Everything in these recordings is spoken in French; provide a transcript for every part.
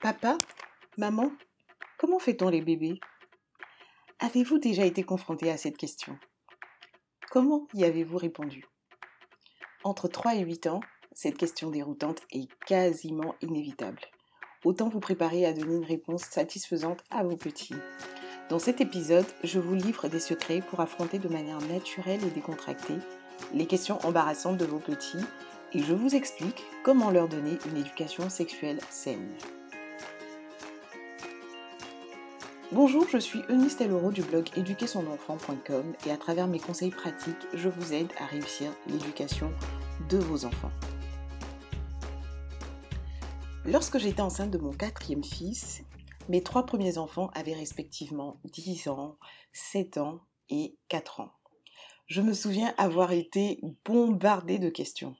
Papa Maman Comment fait-on les bébés? Avez-vous déjà été confronté à cette question? Comment y avez-vous répondu? Entre 3 et 8 ans, cette question déroutante est quasiment inévitable. Autant vous préparer à donner une réponse satisfaisante à vos petits. Dans cet épisode, je vous livre des secrets pour affronter de manière naturelle et décontractée les questions embarrassantes de vos petits et je vous explique comment leur donner une éducation sexuelle saine. Bonjour, je suis Eunice Teloro du blog éduquersonenfant.com et à travers mes conseils pratiques, je vous aide à réussir l'éducation de vos enfants. Lorsque j'étais enceinte de mon quatrième fils, mes trois premiers enfants avaient respectivement 10 ans, 7 ans et 4 ans. Je me souviens avoir été bombardée de questions.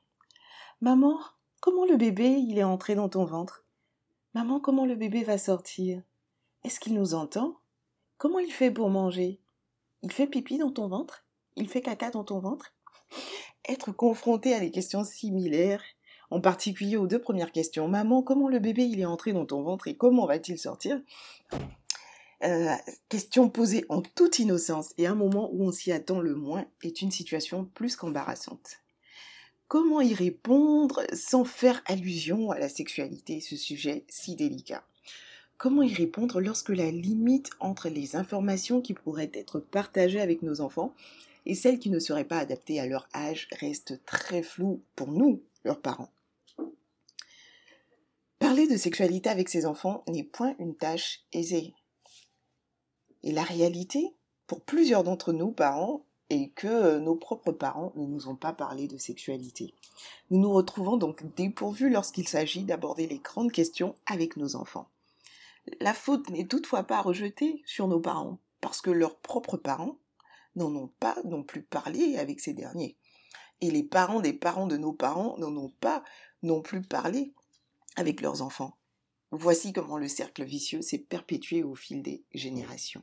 Maman, comment le bébé il est entré dans ton ventre? Maman, comment le bébé va sortir? Est-ce qu'il nous entend? Comment il fait pour manger? Il fait pipi dans ton ventre? Il fait caca dans ton ventre? Être confronté à des questions similaires, en particulier aux deux premières questions. Maman, comment le bébé il est entré dans ton ventre et comment va-t-il sortir? Euh, question posée en toute innocence et à un moment où on s'y attend le moins est une situation plus qu'embarrassante. Comment y répondre sans faire allusion à la sexualité, ce sujet si délicat Comment y répondre lorsque la limite entre les informations qui pourraient être partagées avec nos enfants et celles qui ne seraient pas adaptées à leur âge reste très floue pour nous, leurs parents Parler de sexualité avec ses enfants n'est point une tâche aisée. Et la réalité, pour plusieurs d'entre nous, parents, est que nos propres parents ne nous ont pas parlé de sexualité. Nous nous retrouvons donc dépourvus lorsqu'il s'agit d'aborder les grandes questions avec nos enfants. La faute n'est toutefois pas rejetée sur nos parents, parce que leurs propres parents n'en ont pas non plus parlé avec ces derniers. Et les parents des parents de nos parents n'en ont pas non plus parlé avec leurs enfants. Voici comment le cercle vicieux s'est perpétué au fil des générations.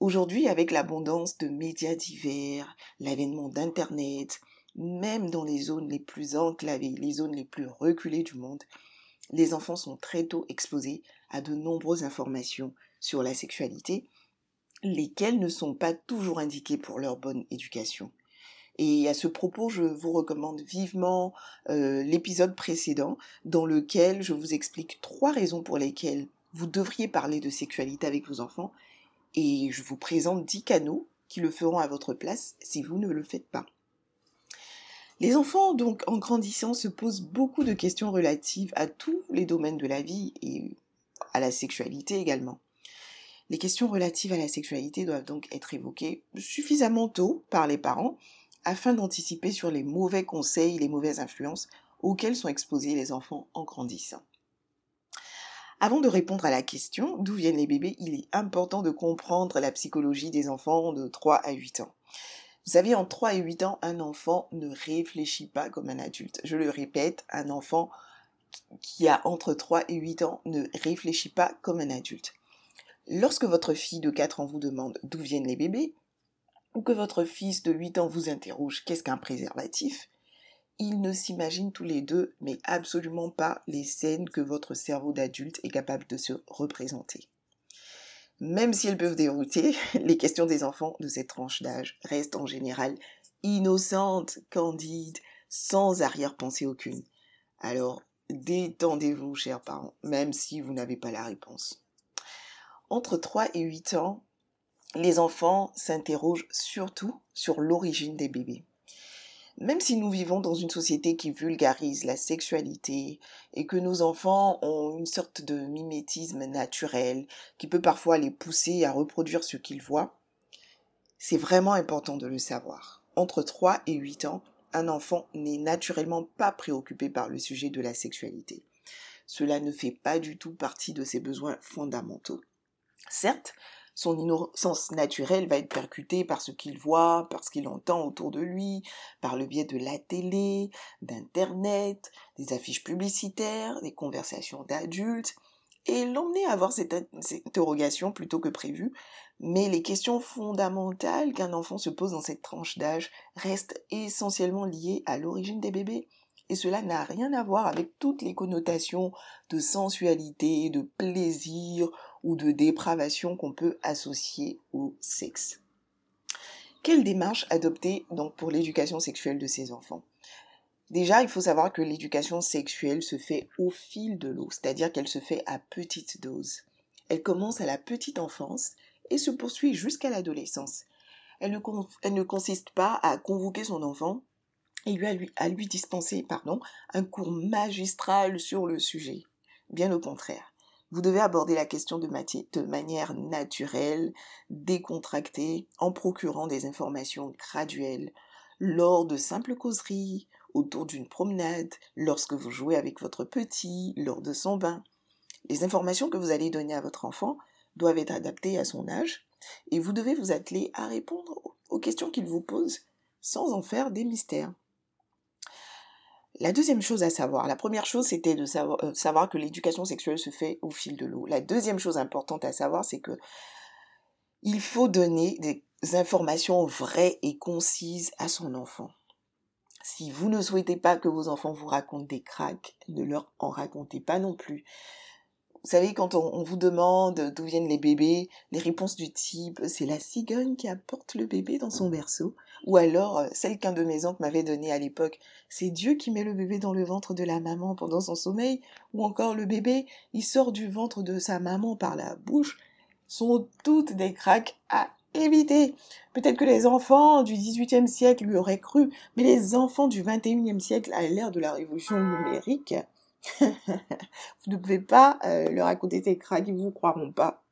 Aujourd'hui, avec l'abondance de médias divers, l'avènement d'Internet, même dans les zones les plus enclavées, les zones les plus reculées du monde, les enfants sont très tôt exposés à de nombreuses informations sur la sexualité, lesquelles ne sont pas toujours indiquées pour leur bonne éducation. Et à ce propos, je vous recommande vivement euh, l'épisode précédent dans lequel je vous explique trois raisons pour lesquelles vous devriez parler de sexualité avec vos enfants et je vous présente dix canaux qui le feront à votre place si vous ne le faites pas. Les enfants, donc, en grandissant, se posent beaucoup de questions relatives à tous les domaines de la vie et à la sexualité également. Les questions relatives à la sexualité doivent donc être évoquées suffisamment tôt par les parents afin d'anticiper sur les mauvais conseils, les mauvaises influences auxquelles sont exposés les enfants en grandissant. Avant de répondre à la question d'où viennent les bébés, il est important de comprendre la psychologie des enfants de 3 à 8 ans. Vous savez, en 3 et 8 ans, un enfant ne réfléchit pas comme un adulte. Je le répète, un enfant qui a entre 3 et 8 ans ne réfléchit pas comme un adulte. Lorsque votre fille de 4 ans vous demande d'où viennent les bébés, ou que votre fils de 8 ans vous interroge qu'est-ce qu'un préservatif, ils ne s'imaginent tous les deux, mais absolument pas les scènes que votre cerveau d'adulte est capable de se représenter. Même si elles peuvent dérouter, les questions des enfants de cette tranche d'âge restent en général innocentes, candides, sans arrière-pensée aucune. Alors, détendez-vous, chers parents, même si vous n'avez pas la réponse. Entre 3 et 8 ans, les enfants s'interrogent surtout sur l'origine des bébés. Même si nous vivons dans une société qui vulgarise la sexualité et que nos enfants ont une sorte de mimétisme naturel qui peut parfois les pousser à reproduire ce qu'ils voient, c'est vraiment important de le savoir. Entre 3 et 8 ans, un enfant n'est naturellement pas préoccupé par le sujet de la sexualité. Cela ne fait pas du tout partie de ses besoins fondamentaux. Certes, son innocence naturelle va être percutée par ce qu'il voit, par ce qu'il entend autour de lui, par le biais de la télé, d'Internet, des affiches publicitaires, des conversations d'adultes, et l'emmener à avoir cette, interrogation plutôt que prévu. Mais les questions fondamentales qu'un enfant se pose dans cette tranche d'âge restent essentiellement liées à l'origine des bébés Et cela n'a rien à voir avec toutes les connotations de sensualité, de plaisir ou de dépravation qu'on peut associer au sexe. Quelle démarche adopter donc pour l'éducation sexuelle de ces enfants? Déjà, il faut savoir que l'éducation sexuelle se fait au fil de l'eau, c'est-à-dire qu'elle se fait à petite dose. Elle commence à la petite enfance et se poursuit jusqu'à l'adolescence. Elle, ne, consiste pas à convoquer son enfant et à, lui, à lui dispenser pardon, un cours magistral sur le sujet. Bien au contraire. Vous devez aborder la question de, manière naturelle, décontractée, en procurant des informations graduelles, lors de simples causeries, autour d'une promenade, lorsque vous jouez avec votre petit, lors de son bain. Les informations que vous allez donner à votre enfant doivent être adaptées à son âge et vous devez vous atteler à répondre aux questions qu'il vous pose sans en faire des mystères. La deuxième chose à savoir, la première chose c'était de savoir, euh, savoir que l'éducation sexuelle se fait au fil de l'eau. La deuxième chose importante à savoir c'est que il faut donner des informations vraies et concises à son enfant. Si vous ne souhaitez pas que vos enfants vous racontent des cracks, ne leur en racontez pas non plus. Vous savez, quand on, vous demande d'où viennent les bébés, les réponses du type c'est la cigogne qui apporte le bébé dans son berceau, ou alors euh, celle qu'un de mes oncles m'avait donnée à l'époque, c'est Dieu qui met le bébé dans le ventre de la maman pendant son sommeil, ou encore le bébé, il sort du ventre de sa maman par la bouche, sont toutes des cracks à éviter. Peut-être que les enfants du XVIIIe siècle lui auraient cru, mais les enfants du XXIe siècle, à l'ère de la révolution numérique, vous ne pouvez pas euh, leur raconter ces cracks, ils ne vous croiront pas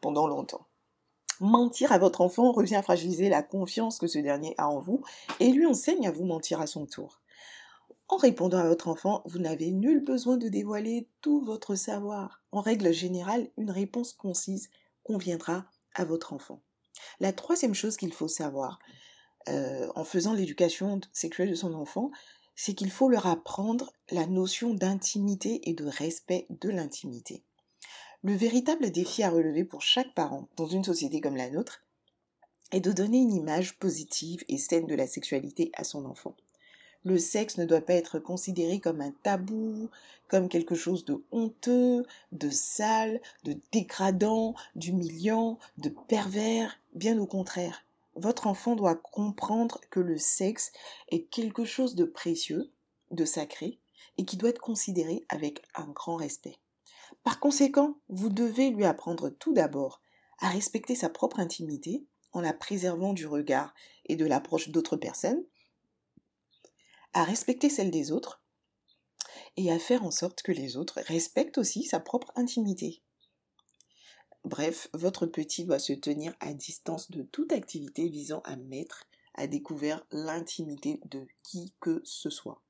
pendant longtemps. Mentir à votre enfant revient à fragiliser la confiance que ce dernier a en vous et lui enseigne à vous mentir à son tour. En répondant à votre enfant, vous n'avez nul besoin de dévoiler tout votre savoir. En règle générale, une réponse concise conviendra à votre enfant. La troisième chose qu'il faut savoir euh, en faisant l'éducation sexuelle de son enfant, c'est qu'il faut leur apprendre la notion d'intimité et de respect de l'intimité. Le véritable défi à relever pour chaque parent dans une société comme la nôtre est de donner une image positive et saine de la sexualité à son enfant. Le sexe ne doit pas être considéré comme un tabou, comme quelque chose de honteux, de sale, de dégradant, d'humiliant, de pervers, bien au contraire votre enfant doit comprendre que le sexe est quelque chose de précieux, de sacré, et qui doit être considéré avec un grand respect. Par conséquent, vous devez lui apprendre tout d'abord à respecter sa propre intimité en la préservant du regard et de l'approche d'autres personnes, à respecter celle des autres, et à faire en sorte que les autres respectent aussi sa propre intimité. Bref, votre petit doit se tenir à distance de toute activité visant à mettre à découvert l'intimité de qui que ce soit.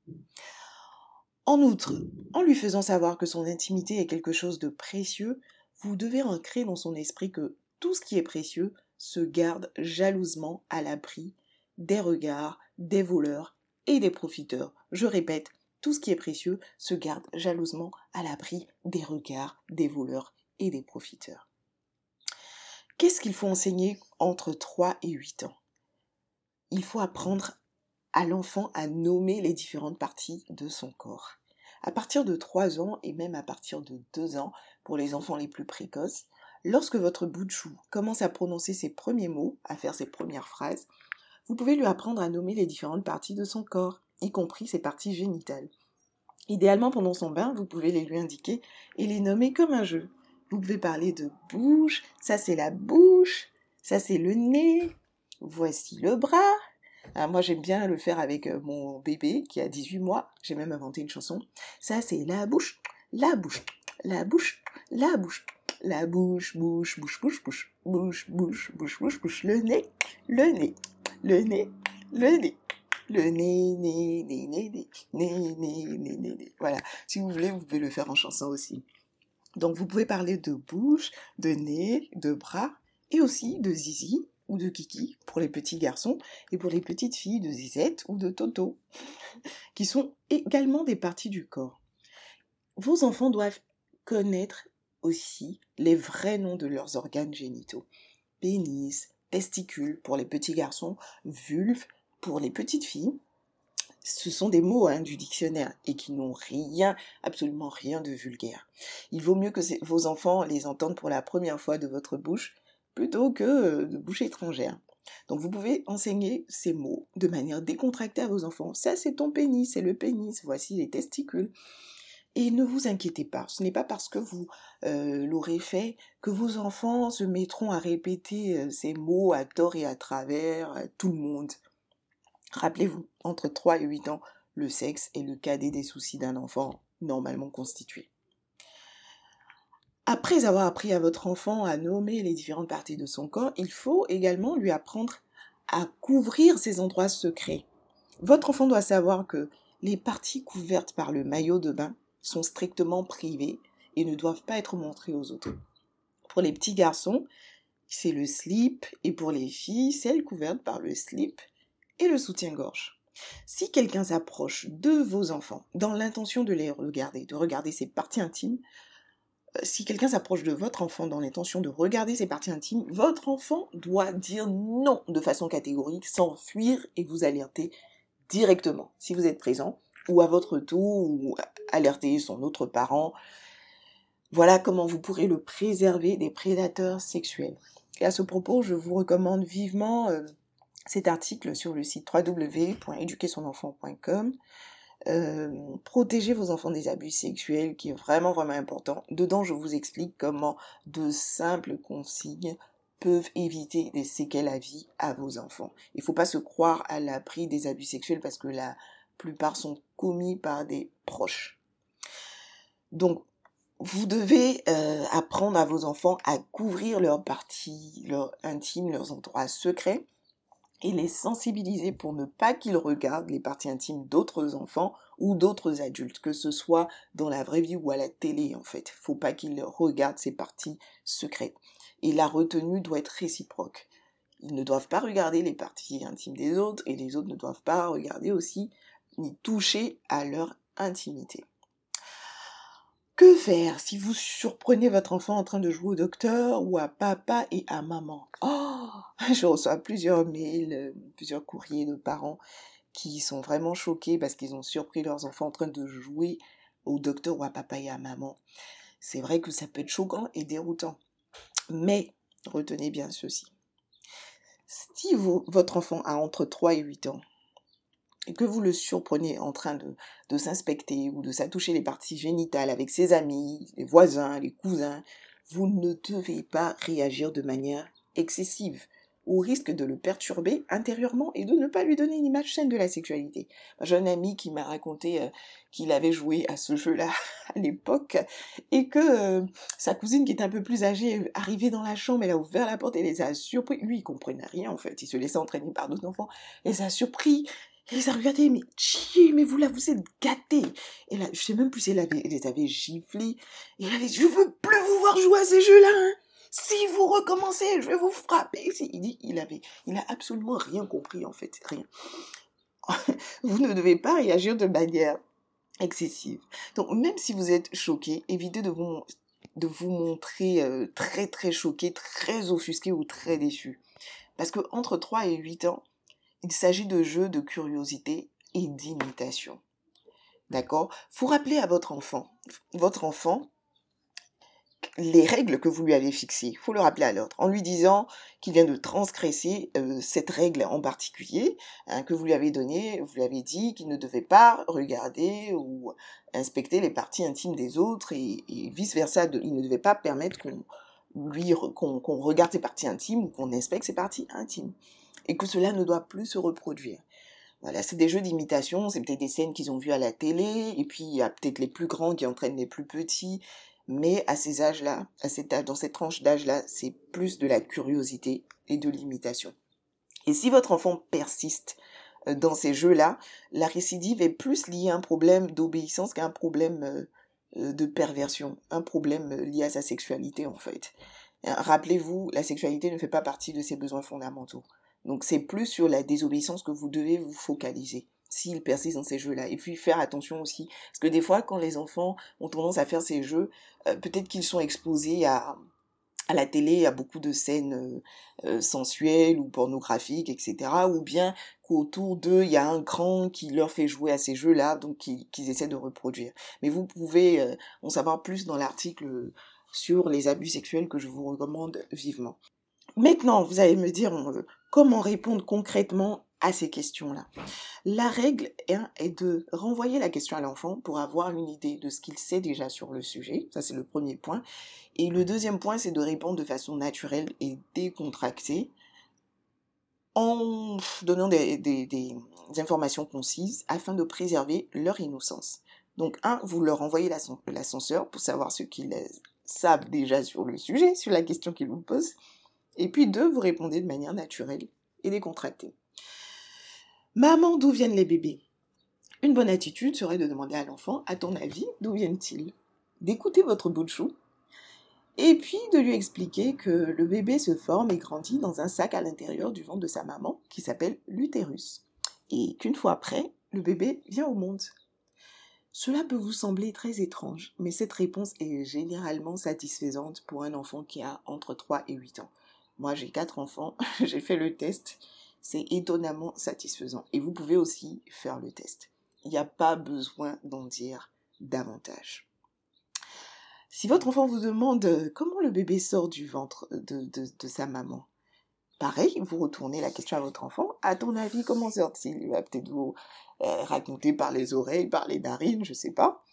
En outre, en lui faisant savoir que son intimité est quelque chose de précieux, vous devez ancrer dans son esprit que tout ce qui est précieux se garde jalousement à l'abri des regards, des voleurs et des profiteurs. Je répète, tout ce qui est précieux se garde jalousement à l'abri des regards, des voleurs et des profiteurs. Qu'est-ce qu'il faut enseigner entre 3 et 8 ans? Il faut apprendre à l'enfant à nommer les différentes parties de son corps. À partir de 3 ans et même à partir de 2 ans, pour les enfants les plus précoces, lorsque votre bout de chou commence à prononcer ses premiers mots, à faire ses premières phrases, vous pouvez lui apprendre à nommer les différentes parties de son corps, y compris ses parties génitales. Idéalement, pendant son bain, vous pouvez les lui indiquer et les nommer comme un jeu. Vous pouvez parler de bouche, ça c'est la bouche, ça c'est le nez, voici le bras. Ah, moi j'aime bien le faire avec euh, mon bébé qui a 18 mois, j'ai même inventé une chanson. Ça c'est la bouche, la bouche, la bouche, la bouche, la bouche, bouche, bouche, bouche, bouche, bouche, bouche, bouche, bouche, bouche, le nez, le nez, le nez, le nez. Le nez, nez, nez, nez, nez, nez, nez, nez, nez. Voilà. Si vous voulez, vous pouvez le faire en chanson aussi. Donc vous pouvez parler de bouche, de nez, de bras et aussi de zizi ou de kiki pour les petits garçons et pour les petites filles de zizette ou de toto qui sont également des parties du corps. Vos enfants doivent connaître aussi les vrais noms de leurs organes génitaux. Pénis, testicules pour les petits garçons, vulve pour les petites filles, ce sont des mots hein, du dictionnaire et qui n'ont rien, absolument rien de vulgaire. Il vaut mieux que vos enfants les entendent pour la première fois de votre bouche plutôt que euh, de bouche étrangère. Donc vous pouvez enseigner ces mots de manière décontractée à vos enfants. Ça c'est ton pénis, c'est le pénis, voici les testicules. Et ne vous inquiétez pas, ce n'est pas parce que vous euh, l'aurez fait que vos enfants se mettront à répéter euh, ces mots à tort et à travers à tout le monde. Rappelez-vous, entre 3 et 8 ans, le sexe est le cadet des soucis d'un enfant normalement constitué. Après avoir appris à votre enfant à nommer les différentes parties de son corps, il faut également lui apprendre à couvrir ses endroits secrets. Votre enfant doit savoir que les parties couvertes par le maillot de bain sont strictement privées et ne doivent pas être montrées aux autres. Pour les petits garçons, c'est le slip et pour les filles, celle couverte par le slip et le soutien-gorge. Si quelqu'un s'approche de vos enfants dans l'intention de les regarder, de regarder ses parties intimes, si quelqu'un s'approche de votre enfant dans l'intention de regarder ses parties intimes, votre enfant doit dire non de façon catégorique, s'enfuir et vous alerter directement si vous êtes présent ou à votre tour, ou alerter son autre parent. Voilà comment vous pourrez le préserver des prédateurs sexuels. Et à ce propos, je vous recommande vivement euh, cet article sur le site www.éduquersonenfant.com. Euh, protégez vos enfants des abus sexuels, qui est vraiment vraiment important. Dedans, je vous explique comment de simples consignes peuvent éviter des séquelles à vie à vos enfants. Il ne faut pas se croire à l'abri des abus sexuels parce que la plupart sont commis par des proches. Donc, vous devez euh, apprendre à vos enfants à couvrir leurs parties, leurs intimes, leurs endroits secrets et les sensibiliser pour ne pas qu'ils regardent les parties intimes d'autres enfants ou d'autres adultes, que ce soit dans la vraie vie ou à la télé en fait. Faut pas qu'ils regardent ces parties secrètes. Et la retenue doit être réciproque. Ils ne doivent pas regarder les parties intimes des autres et les autres ne doivent pas regarder aussi ni toucher à leur intimité. Que faire si vous surprenez votre enfant en train de jouer au docteur ou à papa et à maman? Oh Je reçois plusieurs mails, euh, plusieurs courriers de parents qui sont vraiment choqués parce qu'ils ont surpris leurs enfants en train de jouer au docteur ou à papa et à maman. C'est vrai que ça peut être choquant et déroutant. Mais retenez bien ceci. Si votre enfant a entre 3 et 8 ans, et que vous le surprenez en train de, de s'inspecter ou de s'attoucher les parties génitales avec ses amis, les voisins, les cousins, vous ne devez pas réagir de manière excessive au risque de le perturber intérieurement et de ne pas lui donner une image saine de la sexualité. J'ai un ami qui m'a raconté euh, qu'il avait joué à ce jeu-là à l'époque et que euh, sa cousine qui était un peu plus âgée est arrivée dans la chambre, elle a ouvert la porte et les a surpris. Lui, il comprenait rien en fait, il se laissait entraîner par d'autres enfants. Elle les a surpris elle les a regardés, mais chier, mais vous là, vous êtes gâtés. Et là, je sais même plus si elle, avait, les avait giflés. Et elle avait dit, je veux plus vous voir jouer à ces jeux-là. Hein. Si vous recommencez, je vais vous frapper. Il dit, il avait, il a absolument rien compris en fait, rien. vous ne devez pas réagir de manière excessive. Donc même si vous êtes choqué, évitez de vous de vous montrer euh, très très choqué, très offusqué ou très déçu. Parce que entre 3 et 8 ans, il s'agit de jeux de curiosité et d'imitation. D'accord? Faut rappeler à votre enfant, votre enfant, les règles que vous lui avez fixées. Il faut le rappeler à l'autre en lui disant qu'il vient de transgresser euh, cette règle en particulier hein, que vous lui avez donnée. Vous lui avez dit qu'il ne devait pas regarder ou inspecter les parties intimes des autres et, vice versa. il ne devait pas permettre qu'on lui qu'on regarde ses parties intimes ou qu'on inspecte ses parties intimes et que cela ne doit plus se reproduire. Voilà, c'est des jeux d'imitation, c'est peut-être des scènes qu'ils ont vues à la télé, et puis il y a peut-être les plus grands qui entraînent les plus petits, mais à ces âges-là, dans cette tranche d'âge-là, c'est plus de la curiosité et de l'imitation. Et si votre enfant persiste euh, dans ces jeux-là, la récidive est plus liée à un problème d'obéissance qu'à un problème euh, euh, de perversion, un problème lié à sa sexualité en fait. Rappelez-vous, la sexualité ne fait pas partie de ses besoins fondamentaux. Donc c'est plus sur la désobéissance que vous devez vous focaliser s'ils persistent dans ces jeux-là. Et puis faire attention aussi, parce que des fois quand les enfants ont tendance à faire ces jeux, euh, peut-être qu'ils sont exposés à, à la télé, a beaucoup de scènes sensuelles ou pornographiques, etc. Ou bien qu'autour d'eux, il y a un grand qui leur fait jouer à ces jeux-là, donc qu'ils essaient de reproduire. Mais vous pouvez en savoir plus dans l'article sur les abus sexuels que je vous recommande vivement. Maintenant, vous allez me dire comment répondre concrètement à ces questions-là. La règle est de renvoyer la question à l'enfant pour avoir une idée de ce qu'il sait déjà sur le sujet. Ça, c'est le premier point. Et le deuxième point, c'est de répondre de façon naturelle et décontractée en donnant des, informations concises afin de préserver leur innocence. Donc, un, vous leur envoyez l'ascenseur pour savoir ce qu'ils savent déjà sur le sujet, sur la question qu'ils vous posent. Et puis, deux, vous répondez de manière naturelle et décontractée. Maman, d'où viennent les bébés? Une bonne attitude serait de demander à l'enfant, à ton avis, d'où viennent-ils? D'écouter votre bout de chou et puis de lui expliquer que le bébé se forme et grandit dans un sac à l'intérieur du ventre de sa maman qui s'appelle l'utérus. Et qu'une fois après, le bébé vient au monde. Cela peut vous sembler très étrange, mais cette réponse est généralement satisfaisante pour un enfant qui a entre 3 et 8 ans. Moi, j'ai quatre enfants, j'ai fait le test c'est étonnamment satisfaisant. Et vous pouvez aussi faire le test. Il n'y a pas besoin d'en dire davantage. Si votre enfant vous demande euh, comment le bébé sort du ventre de, sa maman, pareil, vous retournez la question à votre enfant. À ton avis, comment sort-il? Il va peut-être vous euh, raconter par les oreilles, par les narines, je ne sais pas.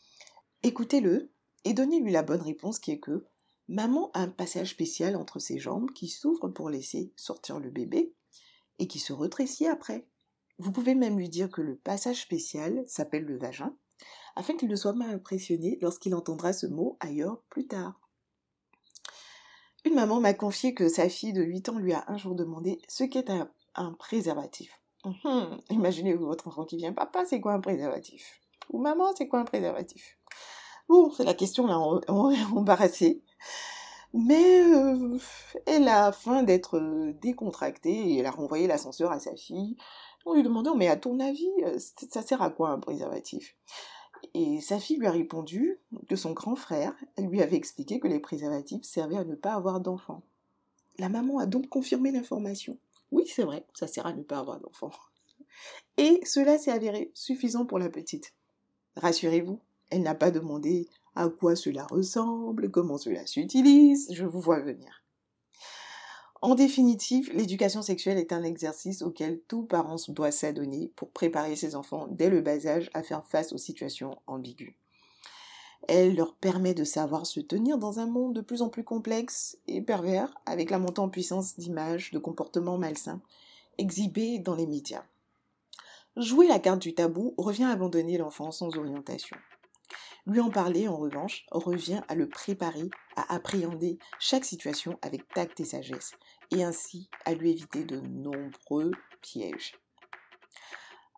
Écoutez-le et donnez-lui la bonne réponse qui est que maman a un passage spécial entre ses jambes qui s'ouvre pour laisser sortir le bébé et qui se rétrécit après. Vous pouvez même lui dire que le passage spécial s'appelle le vagin, afin qu'il ne soit pas impressionné lorsqu'il entendra ce mot ailleurs plus tard. Une maman m'a confié que sa fille de 8 ans lui a un jour demandé ce qu'est un, préservatif. Hum, imaginez-vous votre enfant qui vient, papa, c'est quoi un préservatif? Ou maman, c'est quoi un préservatif? Bon, c'est la question là, embarrassée. Mais euh, elle a faim d'être euh, décontractée et elle a renvoyé l'ascenseur à sa fille en lui demandant Mais à ton avis, euh, ça sert à quoi un préservatif? Et sa fille lui a répondu que son grand frère lui avait expliqué que les préservatifs servaient à ne pas avoir d'enfants. La maman a donc confirmé l'information. Oui, c'est vrai, ça sert à ne pas avoir d'enfants. Et cela s'est avéré suffisant pour la petite. Rassurez-vous, elle n'a pas demandé à quoi cela ressemble, comment cela s'utilise, je vous vois venir. En définitive, l'éducation sexuelle est un exercice auquel tout parent doit s'adonner pour préparer ses enfants dès le bas âge à faire face aux situations ambiguës. Elle leur permet de savoir se tenir dans un monde de plus en plus complexe et pervers avec la montée en puissance d'images, de comportements malsains exhibés dans les médias. Jouer la carte du tabou revient à abandonner l'enfant sans orientation. Lui en parler, en revanche, revient à le préparer à appréhender chaque situation avec tact et sagesse, et ainsi à lui éviter de nombreux pièges.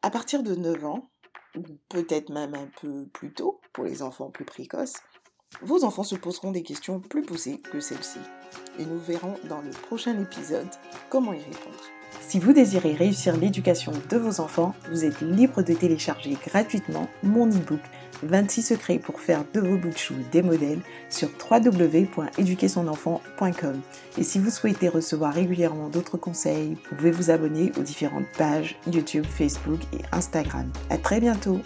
À partir de 9 ans, ou peut-être même un peu plus tôt pour les enfants plus précoces, vos enfants se poseront des questions plus poussées que celles-ci. Et nous verrons dans le prochain épisode comment y répondre. Si vous désirez réussir l'éducation de vos enfants, vous êtes libre de télécharger gratuitement mon e-book 26 secrets pour faire de vos bouts des modèles sur www.éduquersonenfant.com. Et si vous souhaitez recevoir régulièrement d'autres conseils, vous pouvez vous abonner aux différentes pages YouTube, Facebook et Instagram. À très bientôt!